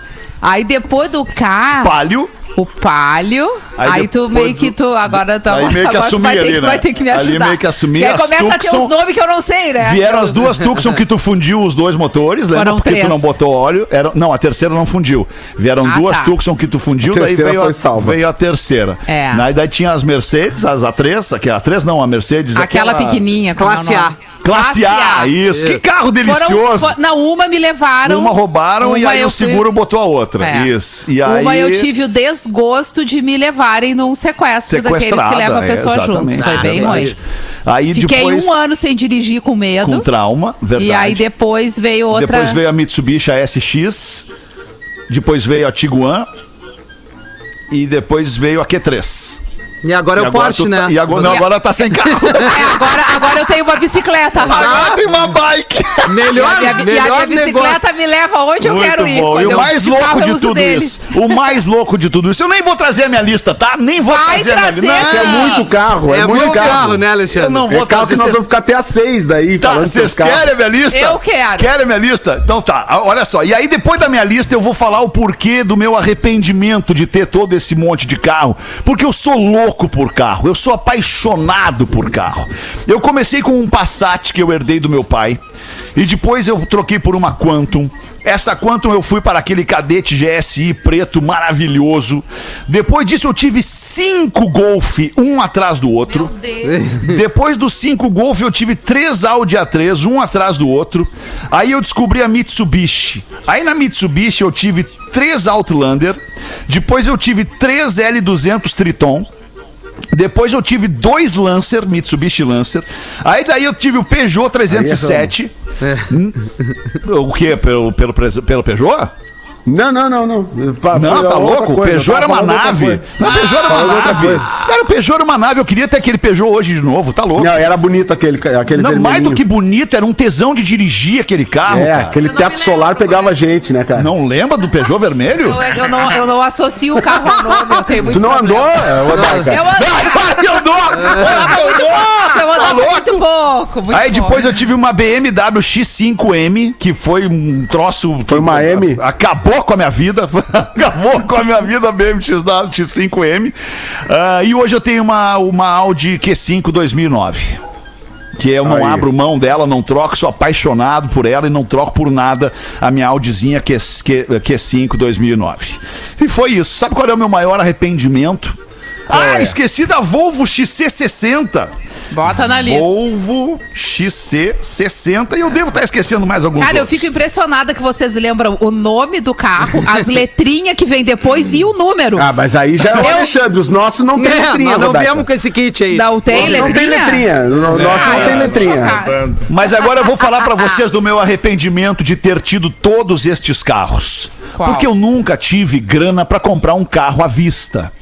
Aí depois do K, Palio. o Palio. Aí Aí, tu meio que do- tu. Agora tu, Aí meio que agora tu assumi vai, ter, ali, que- né? vai ter que me Ali ajudar. meio que assumi E aí as começa a ter Tucson. os nomes que eu não sei, né? Vieram as duas Tucson que tu fundiu os dois motores, lembra? Foram Porque três. tu não botou óleo. Era, não, a terceira não fundiu. Vieram Ah, duas tá. Tucson que tu fundiu, A daí veio a, foi salva. veio a terceira. É. Daí, daí tinha as Mercedes, as A3, que a A3 não, a Mercedes. Aquela pequenininha, como é Classe A. Classe A, isso. Que carro Foram, delicioso. fo- não, uma me levaram. Uma roubaram e uma aí eu o fui- seguro botou a outra. É. Isso. E aí... Uma eu tive o desgosto de me levarem num sequestro daqueles que levam a é, pessoa junto. exatamente. Foi Ah, bem ruim. Aí Fiquei depois, um ano sem dirigir com medo. com trauma, verdade. E aí depois veio outra. Depois veio a Mitsubishi SX, depois veio a Tiguan e depois veio a Q3. E agora E é o Porsche, tu tá- né? E agora, não, agora tá sem carro. É, agora, agora eu tenho uma bicicleta. agora tem uma bike. Melhor, e a minha, bi- e a melhor minha bicicleta negócio. me leva onde eu quero ir. bom. Quando E o mais carro, louco de tudo dele. isso, o mais louco de tudo isso, eu nem vou trazer a minha lista, tá? Nem vou Vai trazer a minha trazer, lista. É muito carro, é, É muito, muito carro. carro, né, Alexandre? Eu não É vou carro que trazer. nós Vocês- vamos ficar até às seis daí, Tá, vocês querem a minha lista? Eu quero. Querem a minha lista? Então tá, olha só. E aí, depois da minha lista, eu vou falar o porquê do meu arrependimento de ter todo esse monte de carro. Porque eu sou louco por carro, eu sou apaixonado por carro. Eu comecei com um Passat que eu herdei do meu pai. E depois eu troquei por uma Quantum. Essa Quantum eu fui para aquele cadete GSI preto maravilhoso. Depois disso eu tive cinco Golf, um atrás do outro. Depois dos cinco Golf, eu tive três Audi A3, um atrás do outro. Aí eu descobri a Mitsubishi. Aí na Mitsubishi eu tive três Outlander. Depois eu tive três L200 Triton. Depois eu tive dois Lancer, Mitsubishi Lancer. Aí daí eu tive o Peugeot 307. Hum, O que? Pelo, pelo, pelo Peugeot? Não, não, não, não. Pa- Não, tá louco? O coisa, Peugeot eu era uma nave. Não, o Peugeot era uma outra nave. o Peugeot era uma nave. Eu queria ter aquele Peugeot hoje de novo. Tá louco? Não, era bonito aquele, aquele Não, mais do que bonito, era um tesão de dirigir aquele carro, É, cara. aquele Eu teto solar pegava gente, né, cara? Não lembra do Peugeot vermelho? Eu, eu não, eu não associo o carro ao nome, eu tenho muito Tu não andou, problema. ô, Daica? Eu andava eu dou! muito pouco, eu andava muito pouco. muito Aí depois pouco. eu tive uma BMW X5M, que foi um troço. Foi uma M? Acabou com a minha vida. Acabou com a minha vida a BMW XW X5M. Ah, e hoje eu tenho uma, uma Audi Q5 2009. Que eu não Aí. abro mão dela, não troco, sou apaixonado por ela e não troco por nada a minha Audizinha Q, Q, Q5 2009. E foi isso. Sabe qual é o meu maior arrependimento? Ah, é? esqueci da Volvo XC60. Bota na lista. Volvo XC60 e eu devo estar esquecendo mais alguns Cara, eu outros. fico impressionada que vocês lembram o nome do carro, as letrinhas que vem depois e o número. Ah, mas aí já é o Eu- Alexandre. Os nossos não tem É, letrinha, nós não Rodaica. viemos com esse kit aí. Não tem Nosso letrinha? Não tem letrinha. O nosso Ah, não eu tem letrinha. Mas agora eu vou falar pra vocês do meu arrependimento de ter tido todos estes carros. Qual? Porque eu nunca tive grana pra comprar um carro à vista.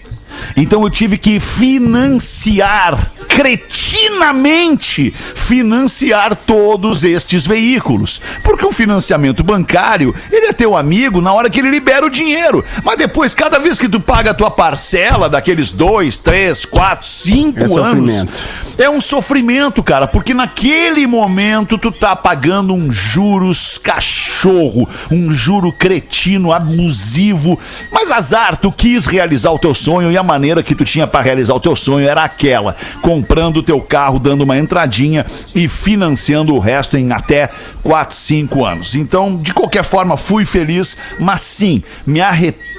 Então eu tive que financiar, cretinamente financiar todos estes veículos. Porque um financiamento bancário, ele é teu amigo na hora que ele libera o dinheiro. Mas depois, cada vez que tu paga a tua parcela daqueles dois, três, quatro, cinco É anos, sofrimento. é um sofrimento, cara, porque naquele momento tu tá pagando um juros cachorro, um juro cretino, abusivo. Mas azar, tu quis realizar o teu sonho e a maneira que tu tinha pra realizar o teu sonho era aquela: comprando o teu carro, dando uma entradinha e financiando o resto em até 4, 5 anos. Então, de qualquer forma, fui feliz, mas sim, me arrependo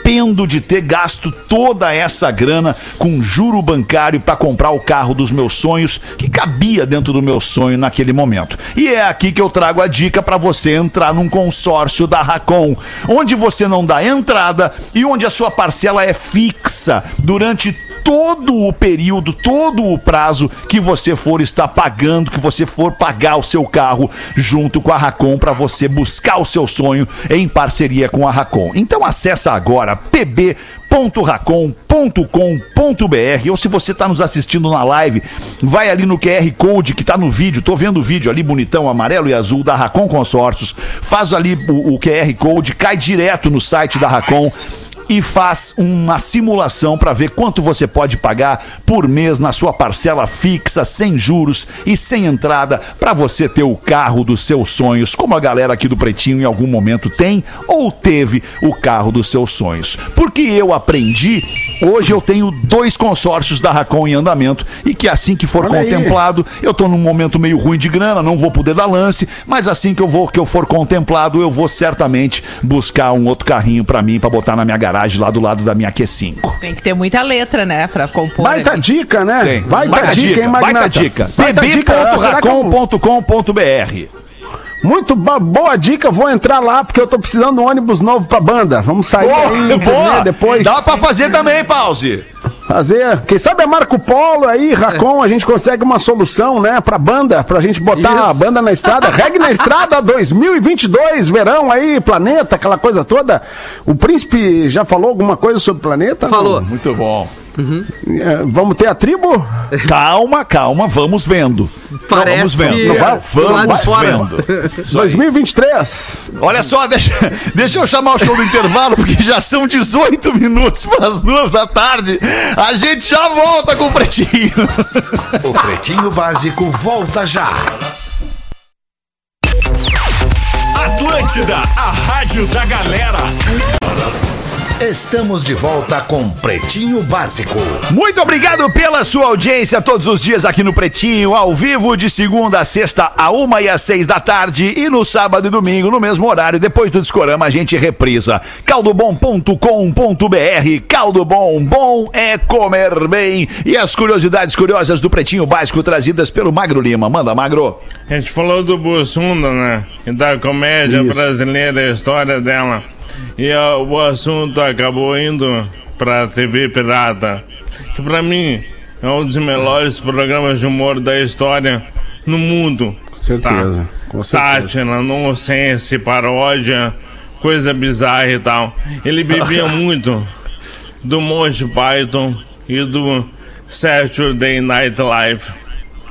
de ter gasto toda essa grana com juro bancário para comprar o carro dos meus sonhos, que cabia dentro do meu sonho naquele momento. E é aqui que eu trago a dica para você entrar num consórcio da Racon, onde você não dá entrada e onde a sua parcela é fixa durante todo o período, todo o prazo que você for estar pagando, que você for pagar o seu carro junto com a Racon para você buscar o seu sonho em parceria com a Racon. Então acessa agora pb.racon.com.br ou se você está nos assistindo na live, vai ali no QR Code que está no vídeo, tô vendo o vídeo ali bonitão, amarelo e azul da Racon Consórcios, faz ali o, o QR Code, cai direto no site da Racon e faz uma simulação para ver quanto você pode pagar por mês na sua parcela fixa, sem juros e sem entrada, para você ter o carro dos seus sonhos, como a galera aqui do Pretinho em algum momento tem ou teve o carro dos seus sonhos. Porque eu aprendi, hoje eu tenho dois consórcios da Racon em andamento e que assim que for Olha aí. contemplado, eu tô num momento meio ruim de grana, não vou poder dar lance, mas assim que eu vou que eu for contemplado, eu vou certamente buscar um outro carrinho para mim para botar na minha garagem lá do lado da minha Q5. Tem que ter muita letra, né, pra compor. Baita ali. dica, né? Tem. Baita, dica, hein, Magnata? baita dica. Baita dica. Ah, pb.racon.com.br Muito boa dica, vou entrar lá porque eu tô precisando de um ônibus novo pra banda. Vamos sair aí turnê depois. Dá pra fazer também, pause. Fazer, quem sabe a Marco Polo aí, Racon, a gente consegue uma solução, né, pra banda, pra gente botar a banda na estrada, reggae na estrada 2022, verão aí, planeta, aquela coisa toda. O príncipe já falou alguma coisa sobre o planeta? Falou. Muito bom. É, vamos ter a tribo? Calma, calma, vamos vendo. Parece vamos vendo. que vai- é, vamos vendo. Isso aí. 2023. Olha só, deixa, deixa eu chamar o show do intervalo, porque já são 18 minutos para as duas da tarde. A gente já volta com o Pretinho. O Pretinho Básico volta já. Atlântida, a rádio da galera. Estamos de volta com Pretinho Básico. Muito obrigado pela sua audiência todos os dias aqui no Pretinho, ao vivo de segunda a sexta, a uma e às seis da tarde e no sábado e domingo, no mesmo horário, depois do Discorama, a gente reprisa. caldobom.com.br Caldo Bom, bom é comer bem. E as curiosidades curiosas do Pretinho Básico trazidas pelo Magro Lima. Manda, Magro. A gente falou do Bussunda, né? E da comédia Isso. brasileira, a história dela. E o assunto acabou indo pra TV Pirata. Que pra mim é um dos melhores programas de humor da história no mundo. Com certeza, com certeza. Sátira, nonsense, paródia, coisa bizarra e tal. Ele bebia muito do Monty Python e do Saturday Night Live.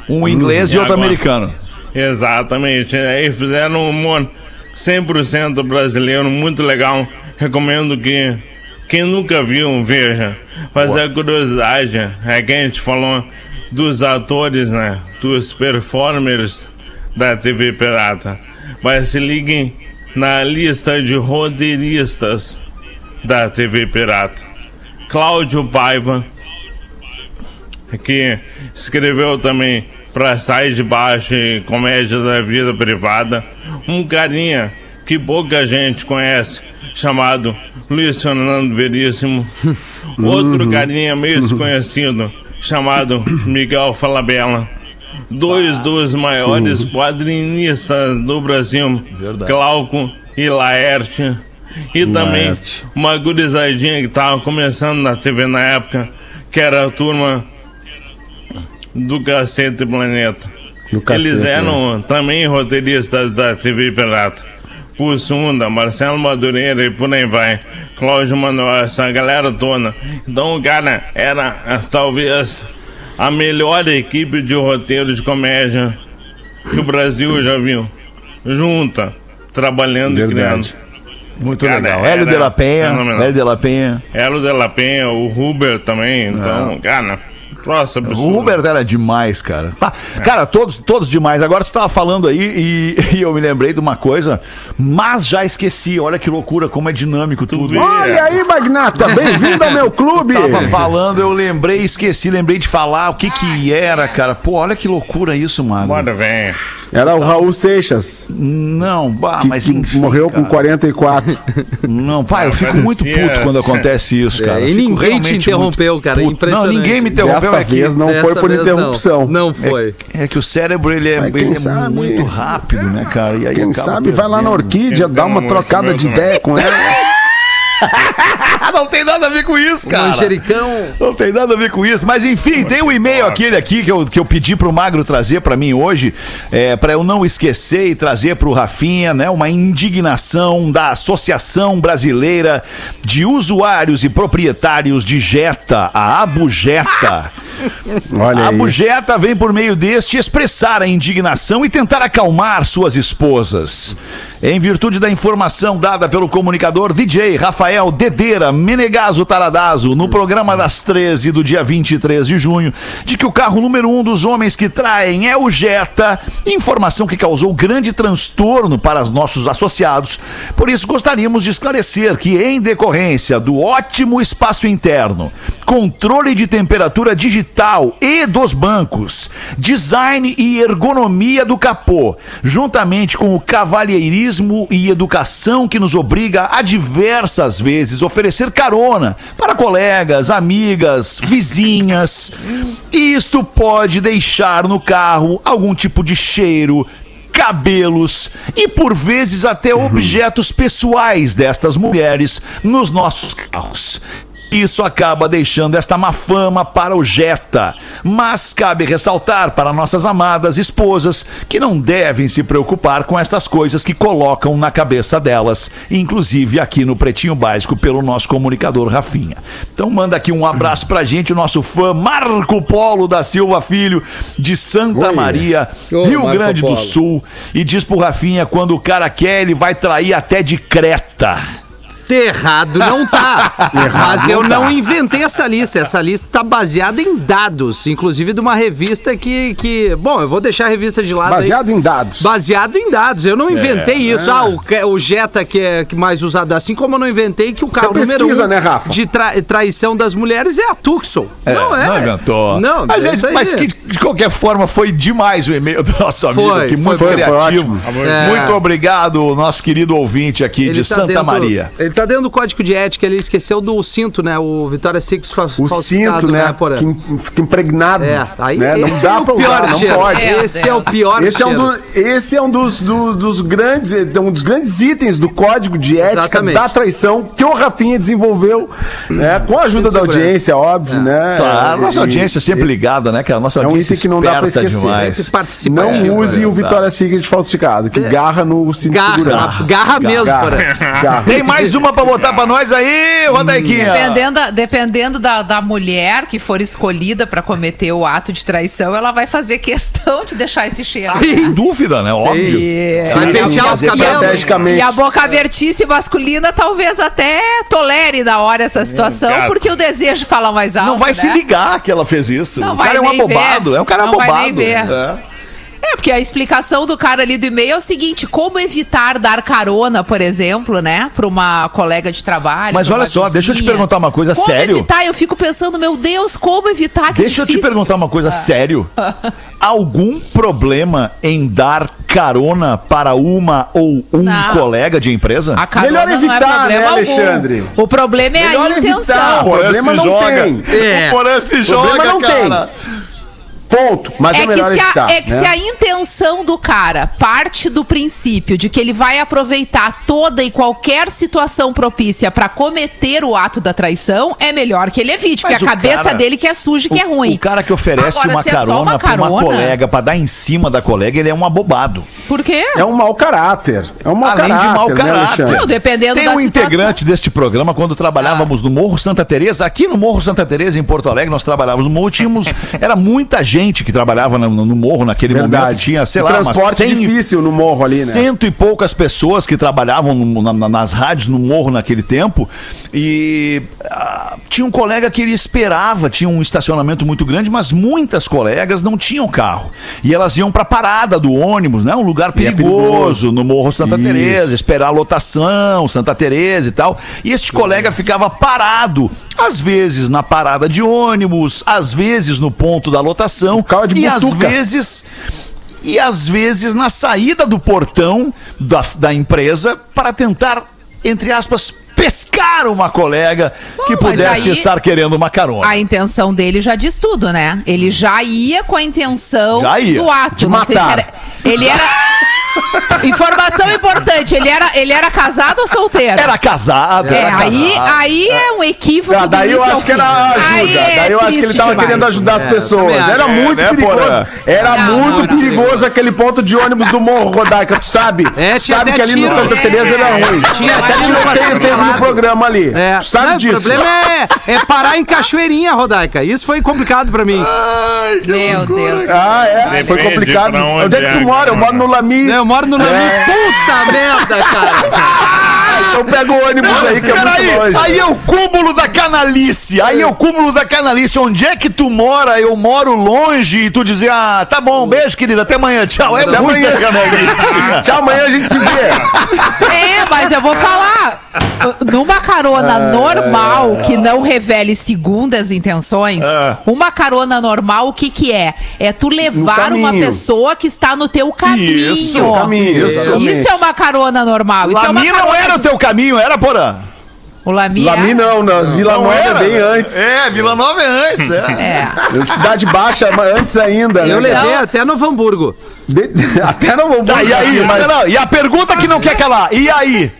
Um inglês e outro agora? americano. Exatamente. Aí fizeram um humor 100% brasileiro, muito legal. Recomendo que quem nunca viu, veja. Mas a curiosidade é que a gente falou dos atores, né? Dos performers da TV Pirata. Mas se liguem na lista de roteiristas da TV Pirata. Cláudio Paiva, que escreveu também pra Sai de Baixo e Comédia da Vida Privada, um carinha que pouca gente conhece, chamado Luiz Fernando Veríssimo, outro carinha meio desconhecido, chamado Miguel Falabella, dois dos maiores quadrinistas do Brasil, Glauco e Laerte, e também Laerte. uma gurizadinha que tava começando na TV na época, que era a turma do Cacete Planeta. No cacete, Eles né? eram também roteiristas da TV Pirata. Pussunda, Marcelo Madureira e por aí vai. Cláudio Manuel, essa galera toda. Então, cara, era ah, talvez a melhor equipe de roteiro de comédia que o Brasil já viu. Junta, trabalhando e Verdade. criando. Muito Cara, legal. Hélio de la Penha. Hélio de la Penha. Elo de la Penha, o Huber também. Então, cara, nossa, O Hubert era demais, cara. Ah, Cara, todos, todos demais. Agora você tava falando aí e, e eu me lembrei de uma coisa, mas já esqueci. Olha que loucura, como é dinâmico tudo. vê? Olha aí, Magnata, bem-vindo ao meu clube. Tava falando, eu lembrei, esqueci, lembrei de falar o que que era, cara. Pô, olha que loucura isso, mano. Bora, vem. Era o Raul Seixas, Não, bah, que, mas que enfim, morreu com cara. 44. Não, pai, eu fico muito puto quando acontece isso, cara. É, e ninguém te interrompeu, cara, puto. impressionante. Não, ninguém me interrompeu Dessa aqui. vez não Dessa foi por interrupção. Não, não foi. É que o cérebro ele é, ele é sabe- muito rápido, né, cara? E aí Quem acaba sabe vai lá na. Orquídea, dá uma trocada de ideia com ela. Não tem nada a ver com isso, cara. Manjericão. Não tem nada a ver com isso. Mas enfim, tem o e-mail aquele aqui que eu, que eu pedi pro Magro trazer pra mim hoje, é, para eu não esquecer e trazer pro Rafinha, né? Uma indignação da Associação Brasileira de Usuários e Proprietários de Jetta, a Abujeta. Olha A aí. Bujeta vem por meio deste expressar a indignação e tentar acalmar suas esposas. Em virtude da informação dada pelo comunicador DJ Rafael Dedeira Menegaso Taradazo no programa das 13 do dia 23 de junho, de que o carro número um dos homens que traem é o Jetta, informação que causou grande transtorno para os nossos associados. Por isso, gostaríamos de esclarecer que, em decorrência do ótimo espaço interno, controle de temperatura digital e dos bancos, design e ergonomia do capô, juntamente com o cavalheirismo e educação que nos obriga a diversas vezes oferecer carona para colegas, amigas, vizinhas. Isto pode deixar no carro algum tipo de cheiro, cabelos e por vezes até objetos pessoais destas mulheres nos nossos carros. Isso acaba deixando esta má fama para o Jetta. Mas cabe ressaltar para nossas amadas esposas que não devem se preocupar com estas coisas que colocam na cabeça delas, inclusive aqui no Pretinho Básico pelo nosso comunicador Rafinha. Então manda aqui um abraço pra gente, o nosso fã Marco Polo da Silva Filho, de Santa Oi. Maria, Ô, Rio Marco Grande do Polo. Sul, e diz pro Rafinha quando o cara quer, ele vai trair até de Creta. Errado não tá. Mas eu não inventei essa lista. Essa lista tá baseada em dados, inclusive de uma revista que. que bom, eu vou deixar a revista de lado. aí. Baseado em dados. Baseado em dados. Eu não inventei isso. Ah, o, que- o Jetta que é que mais usado. Assim como eu não inventei que o carro número pesquisa, um né, Rafa? de tra- traição das mulheres é a Tucson. não é. Não inventou. Não, mas, é é- aí. mas que, de qualquer forma foi demais o e-mail do nosso amigo Foi, aqui, foi, muito foi, foi criativo. É. Muito obrigado, nosso querido ouvinte aqui de tá Santa dentro- Maria. Ele tá dentro do código de ética, ele esqueceu do cinto, né? O Vitória Six fa O falsificado, cinto, né? Porã? que fica impregnado. É, aí né? Não dá é o pra pior usar, não cheiro. pode. Meu Esse é o pior Esse é, um cheiro. do- esse é um dos, dos, dos grandes, é um dos grandes itens do código de ética Exatamente. da traição que o Rafinha desenvolveu, né, com a ajuda da de audiência, óbvio, né? Claro, nossa E- audiência é sempre ligada, né, cara? Nossa É um audiência item que não dá pra esquecer. demais. Não use é o. Vitória Secret falsificado, que garra no cinto de Garra, segurança. garra mesmo, garra. Tem mais uma pra botar pra nós aí, Rodaiquinha? Dependendo, da- dependendo da, da mulher que for escolhida pra cometer o ato de traição, ela vai fazer questão de deixar esse cheiro. Sem dúvida, né? Óbvio. Vai E- pentear os fazer cabelos. estrategicamente. E a boca abertice masculina talvez até tolere na hora essa situação, cara. porque o desejo fala mais alto. Não vai se né? ligar que ela fez isso. Não o vai cara é um abobado. ver. É um cara Não vai abobado. nem ver. É. É, porque a explicação do cara ali do e-mail é o seguinte: como evitar dar carona, por exemplo, né? Pra uma colega de trabalho. Mas olha só, deixa eu te perguntar uma coisa, como sério? evitar? Eu fico pensando, meu Deus, como evitar? Que Deixa eu te difícil. perguntar uma coisa sério. Algum problema em dar carona para uma ou um Não. colega de empresa? A carona Melhor não é evitar, problema né, algum. Alexandre? O problema é Melhor a intenção. evitar. Porã problema se não joga. tem. É. O Porã se Problema joga, não tem. Ponto. Mas é, É que, melhor se a, evitar. é que né? se a intenção do cara parte do princípio de que ele vai aproveitar toda e qualquer situação propícia pra cometer o ato da traição, é melhor que ele evite, Mas porque a cabeça cara- dele que é suja e que é ruim. O cara que oferece Agora, uma se é só carona uma pra uma carona- colega, pra dar em cima da colega, ele é um abobado. Por quê? É um mau caráter. É um mau Além caráter. de mau né, caráter. Alexandre? Não, dependendo Tem da um integrante deste programa, quando trabalhávamos no Morro Santa Teresa, aqui no Morro Santa Teresa, em Porto Alegre, nós trabalhávamos no morro, tínhamos, era muita gente que trabalhava no, no morro naquele momento, tinha, sei O lá, transporte 100, difícil no morro ali, né? cento e poucas pessoas que trabalhavam no- na- na- nas rádios no morro naquele tempo e ah, tinha um colega que ele esperava, tinha um estacionamento muito grande, mas muitas colegas não tinham carro e elas iam para parada do ônibus, né? Um lugar é perigoso, perigoso. no Morro Santa. Teresa, esperar a lotação, Santa Teresa e tal. E este colega ficava parado, às vezes na parada de ônibus, às vezes no ponto da lotação e às vezes e às vezes na saída do portão da, da empresa para tentar, entre aspas, pescar uma colega que Bom, mas pudesse aí- estar querendo uma carona. A intenção dele já diz tudo, né? Ele já ia com a intenção Já ia. do ato. De Não sei se matar. era- Ele era. Informação importante, ele era, ele era casado ou solteiro? Era casado, É, era aí, casado. aí é um equívoco. Ah, do daí eu acho que era ajuda. Aí é daí eu acho que ele tava demais. querendo ajudar as pessoas. Era muito né, perigoso. Porã? Era Não, muito não, não. perigoso aquele ponto de ônibus do Morro Rodaica, tu sabe? É, tinha sabe até que ali no tiro. Santa Teresa era É. ruim. Tinha até Tiroteio teve no programa ali. É, Tu sabe não, disso. O problema é, é parar em Cachoeirinha, Rodaica. Isso foi complicado pra mim. Meu Deus. Ah, é? Foi complicado. onde é que tu é, mora? Eu cara. moro no Lami. Eu moro no Nami. Puta merda, cara. Então pega o ônibus aí que é muito Peraí, longe. aí é o cúmulo da canalice. Aí é o cúmulo da canalice. Onde é que tu mora? Eu moro longe e tu dizer, ah, tá bom, beijo, querida, até amanhã, tchau. É Até muita amanhã. canalice. Tchau, amanhã a gente se vê. É, mas eu vou falar. Numa carona normal, que não revele segundas intenções, É. uma carona normal, o que que é? É tu levar uma pessoa que está no teu caminho. Isso, caminho, exatamente. Isso é uma carona normal. Isso é uma não carona era teu caminho, era, Porã? O Lami, Lami não, nas Vila Não Nova é era? bem antes. É, Vila Nova é antes, é. É. Cidade Baixa mas antes ainda, né? Eu levei Então- até Novo Hamburgo. De- Até não vou Tá, e aí? mas Não, e a pergunta que não quer calar, e aí?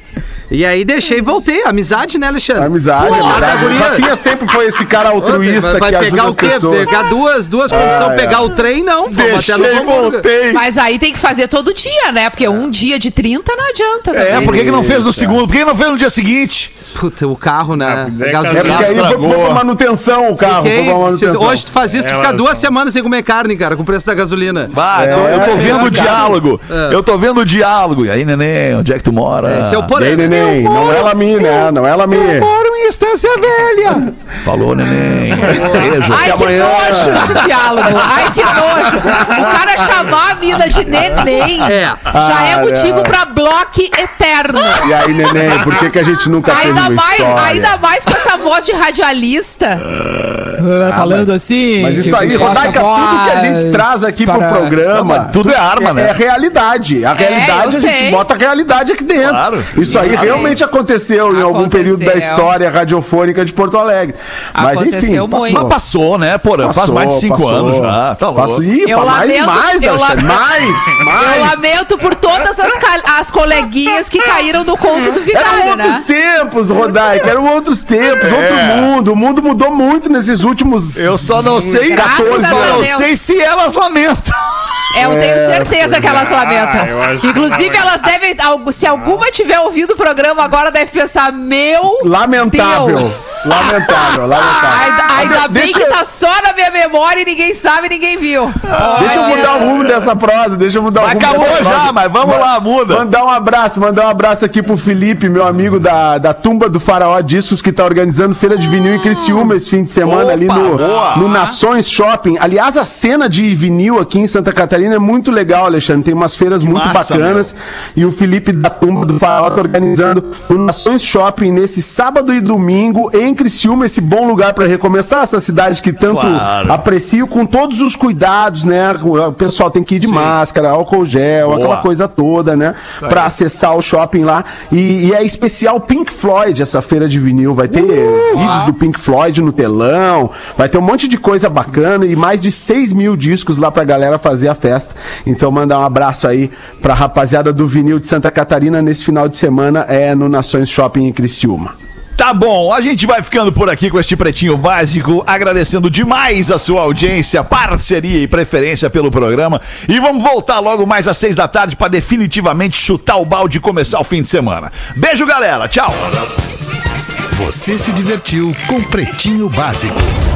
E aí deixei e voltei. Amizade, né, Alexandre? amizade, Pô, amizade. a O Rafinha sempre foi esse cara altruísta vai, vai que ajuda pegar as o quê? pessoas. Pegar duas, duas condições, é. pegar o trem, não. Deixei, voltei. Mas aí tem que fazer todo dia, né? Porque um dia de 30 não adianta. É, também. por que, que não fez no segundo? Por que não fez no dia seguinte? Puta, o carro, né? É, É Gasolina. porque aí foi, foi pra manutenção o carro. Fiquei- foi pra se- manutenção. hoje tu faz isso, tu É, fica duas semanas sem comer carne, cara, com o preço da gasolina. Bah, É, eu, eu tô é, vendo o é, diálogo. Eu tô vendo o diálogo. E aí, neném, onde é que tu mora? Esse é o E porém. aí, neném, não é Lami, né? Não é Lami. Eu moro em Estância Velha. Falou, neném. Beijo. Ai, que amanhã- nojo esse diálogo. Ai, que nojo. O cara chamar a mina de neném É. já é Ah, motivo não. pra bloco eterno. E aí, neném, por que, que a gente nunca teve Ainda uma mais, história? ainda mais com essa voz de radialista. falando assim. Mas isso aí, Rodaica, tudo que a gente traz aqui pro programa. Não, mas tudo é arma, é, né? É realidade. A realidade, eu a gente sei. bota a realidade aqui dentro. Claro. Isso aí. Realmente aconteceu em algum Aconteceu. período da história radiofônica de Porto Alegre. Mas enfim, Aconteceu passou. Mas passou, né, porra? Faz Passou, mais de cinco passou. anos já. Tá louco. Passou. Ih, Eu mais, lamento- mais, eu Alexandre, lam- mais, mais. Eu lamento por todas as, ca- as coleguinhas que caíram no conto do Eram vigário, outros né? tempos, Rodaica, eram outros tempos, outro mundo. O mundo mudou muito nesses últimos. Eu só não sei, Graças só a não sei se elas lamentam. É, eu tenho certeza que elas Ah, lamentam. que Inclusive, elas devem. Se alguma tiver ouvido o programa agora, deve pensar: Meu Lamentável. Deus. Lamentável, lamentável. Ainda, ainda bem Deixa que eu- tá só na minha memória e ninguém sabe, ninguém viu. Deixa eu mudar o rumo dessa prosa, deixa eu mudar Mas o rumo acabou dessa já, prosa. mas vamos lá, muda. Mandar um abraço, mandar um abraço aqui pro Felipe, meu amigo da, da Tumba do Faraó Discos, que tá organizando feira de vinil em Criciúma esse fim de semana Opa, ali no, boa. no Nações Shopping. Aliás, a cena de vinil aqui em Santa Catarina é muito legal, Alexandre. Tem umas feiras muito massa, bacanas. E o Felipe da Tumba do Faraó tá organizando no Nações Shopping nesse sábado e domingo em Criciúma, esse bom lugar para recomeçar essa cidade que tanto Claro. aprecio com todos os cuidados, né? O pessoal tem que ir de máscara, álcool gel, Boa. aquela coisa toda, né? Pra acessar o shopping lá. E, e é especial Pink Floyd essa feira de vinil. Vai ter vídeos do Pink Floyd no telão, vai ter um monte de coisa bacana e mais de 6 mil discos lá pra galera fazer a festa. Então mandar um abraço aí pra rapaziada do vinil de Santa Catarina nesse final de semana é no Nações Shopping em Criciúma. Tá bom, a gente vai ficando por aqui com este pretinho básico, agradecendo demais a sua audiência, parceria e preferência pelo programa. E vamos voltar logo mais às seis da tarde para definitivamente chutar o balde e começar o fim de semana. Beijo, galera. Tchau. Você se divertiu com Pretinho Básico.